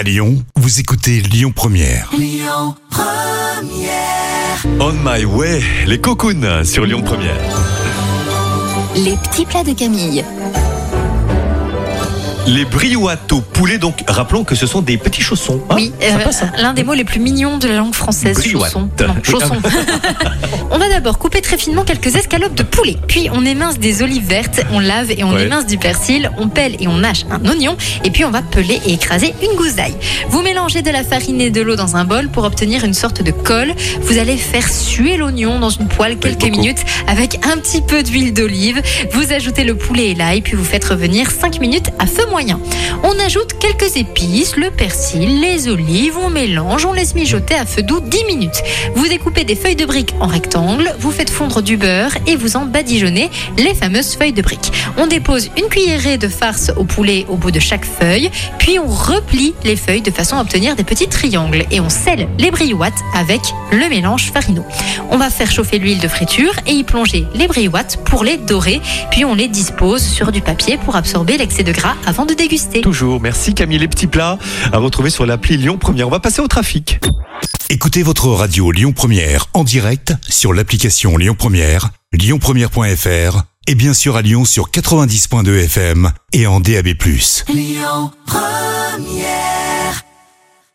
À Lyon, vous écoutez Lyon Première. On My Way, les cocoons sur Lyon Première. Les petits plats de Camille. Les briouates au poulet, donc rappelons que ce sont des petits chaussons. hein Oui, euh, ça. l'un des mots les plus mignons de la langue française, Briouate. chausson. Non, chausson. on va d'abord couper très finement quelques escalopes de poulet. Puis on émince des olives vertes, on lave et on Ouais. émince du persil, on pèle et on hache un oignon. Et puis on va peler et écraser une gousse d'ail. Vous mélangez de la farine et de l'eau dans un bol pour obtenir une sorte de colle. Vous allez faire suer l'oignon dans une poêle quelques beaucoup. minutes avec un petit peu d'huile d'olive. Vous ajoutez le poulet et l'ail, puis vous faites revenir 5 minutes à feu moyen. On ajoute quelques épices, le persil, les olives, on mélange, on laisse mijoter à feu doux 10 minutes. Vous découpez des feuilles de briques en rectangle, vous faites fondre du beurre et vous en badigeonnez les fameuses feuilles de briques. On dépose une cuillerée de farce au poulet au bout de chaque feuille, puis on replie les feuilles de façon à obtenir des petits triangles et on scelle les briouates avec le mélange farineux. On va faire chauffer l'huile de friture et y plonger les briouates pour les dorer, puis on les dispose sur du papier pour absorber l'excès de gras avant de déguster. Toujours, merci Camille. Les petits plats à retrouver sur l'appli Lyon Première. On va passer au trafic. Écoutez votre radio Lyon Première en direct sur l'application Lyon Première, lyonpremière.fr et bien sûr à Lyon sur 90.2 FM et en DAB+.